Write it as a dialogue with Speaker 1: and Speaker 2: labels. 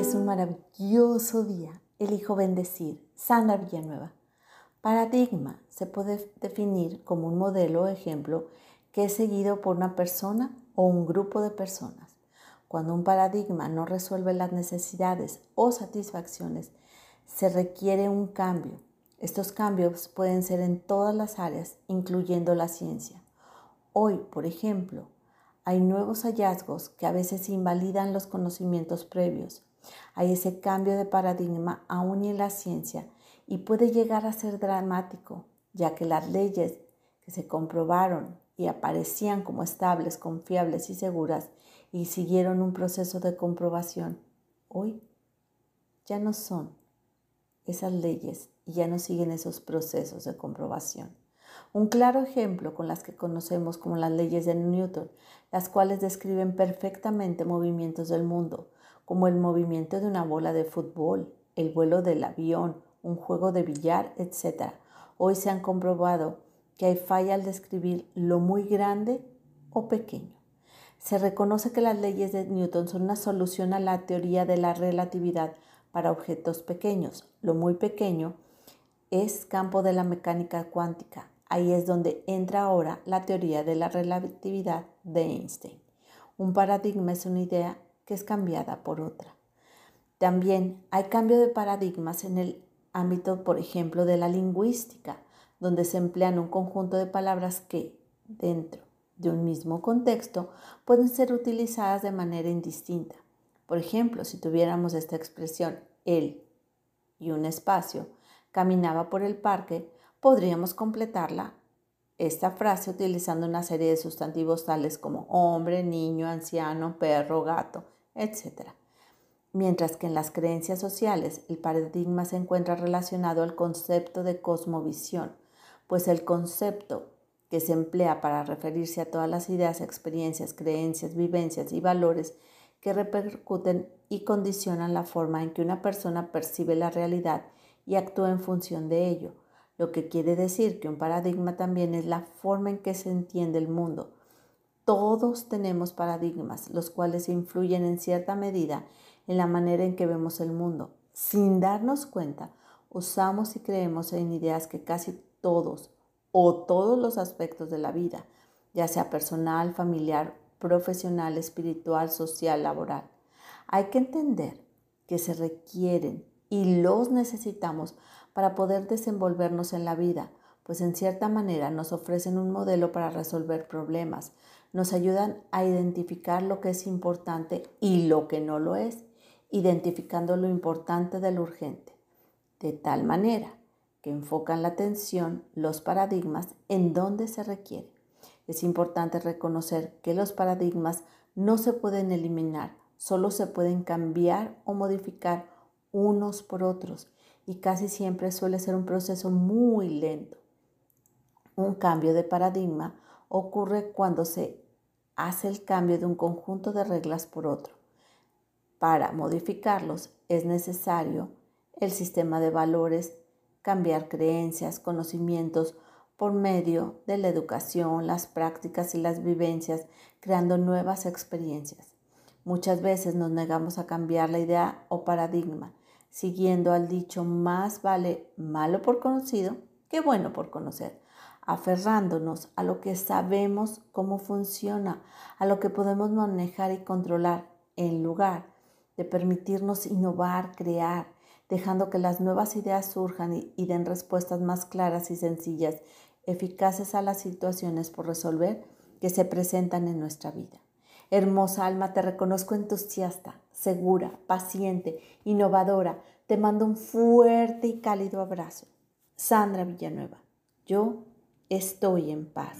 Speaker 1: es un maravilloso día. Elijo bendecir. Sandra Villanueva. Paradigma se puede definir como un modelo o ejemplo que es seguido por una persona o un grupo de personas. Cuando un paradigma no resuelve las necesidades o satisfacciones, se requiere un cambio. Estos cambios pueden ser en todas las áreas, incluyendo la ciencia. Hoy, por ejemplo, hay nuevos hallazgos que a veces invalidan los conocimientos previos. Hay ese cambio de paradigma aún en la ciencia y puede llegar a ser dramático, ya que las leyes que se comprobaron y aparecían como estables, confiables y seguras y siguieron un proceso de comprobación, hoy ya no son esas leyes y ya no siguen esos procesos de comprobación. Un claro ejemplo con las que conocemos como las leyes de Newton, las cuales describen perfectamente movimientos del mundo, como el movimiento de una bola de fútbol, el vuelo del avión, un juego de billar, etc. Hoy se han comprobado que hay falla al describir lo muy grande o pequeño. Se reconoce que las leyes de Newton son una solución a la teoría de la relatividad para objetos pequeños. Lo muy pequeño es campo de la mecánica cuántica, Ahí es donde entra ahora la teoría de la relatividad de Einstein. Un paradigma es una idea que es cambiada por otra. También hay cambio de paradigmas en el ámbito, por ejemplo, de la lingüística, donde se emplean un conjunto de palabras que, dentro de un mismo contexto, pueden ser utilizadas de manera indistinta. Por ejemplo, si tuviéramos esta expresión, él y un espacio, caminaba por el parque, podríamos completarla esta frase utilizando una serie de sustantivos tales como hombre, niño, anciano, perro, gato, etc. Mientras que en las creencias sociales el paradigma se encuentra relacionado al concepto de cosmovisión, pues el concepto que se emplea para referirse a todas las ideas, experiencias, creencias, vivencias y valores que repercuten y condicionan la forma en que una persona percibe la realidad y actúa en función de ello, lo que quiere decir que un paradigma también es la forma en que se entiende el mundo. Todos tenemos paradigmas, los cuales influyen en cierta medida en la manera en que vemos el mundo. Sin darnos cuenta, usamos y creemos en ideas que casi todos o todos los aspectos de la vida, ya sea personal, familiar, profesional, espiritual, social, laboral. Hay que entender que se requieren y los necesitamos para poder desenvolvernos en la vida, pues en cierta manera nos ofrecen un modelo para resolver problemas, nos ayudan a identificar lo que es importante y lo que no lo es, identificando lo importante de lo urgente, de tal manera que enfocan la atención los paradigmas en donde se requiere. Es importante reconocer que los paradigmas no se pueden eliminar, solo se pueden cambiar o modificar unos por otros y casi siempre suele ser un proceso muy lento. Un cambio de paradigma ocurre cuando se hace el cambio de un conjunto de reglas por otro. Para modificarlos es necesario el sistema de valores, cambiar creencias, conocimientos por medio de la educación, las prácticas y las vivencias, creando nuevas experiencias. Muchas veces nos negamos a cambiar la idea o paradigma siguiendo al dicho más vale malo por conocido que bueno por conocer, aferrándonos a lo que sabemos cómo funciona, a lo que podemos manejar y controlar, en lugar de permitirnos innovar, crear, dejando que las nuevas ideas surjan y, den respuestas más claras y sencillas, eficaces a las situaciones por resolver que se presentan en nuestra vida. Hermosa alma, te reconozco entusiasta, segura, paciente, innovadora. Te mando un fuerte y cálido abrazo. Sandra Villanueva, yo estoy en paz.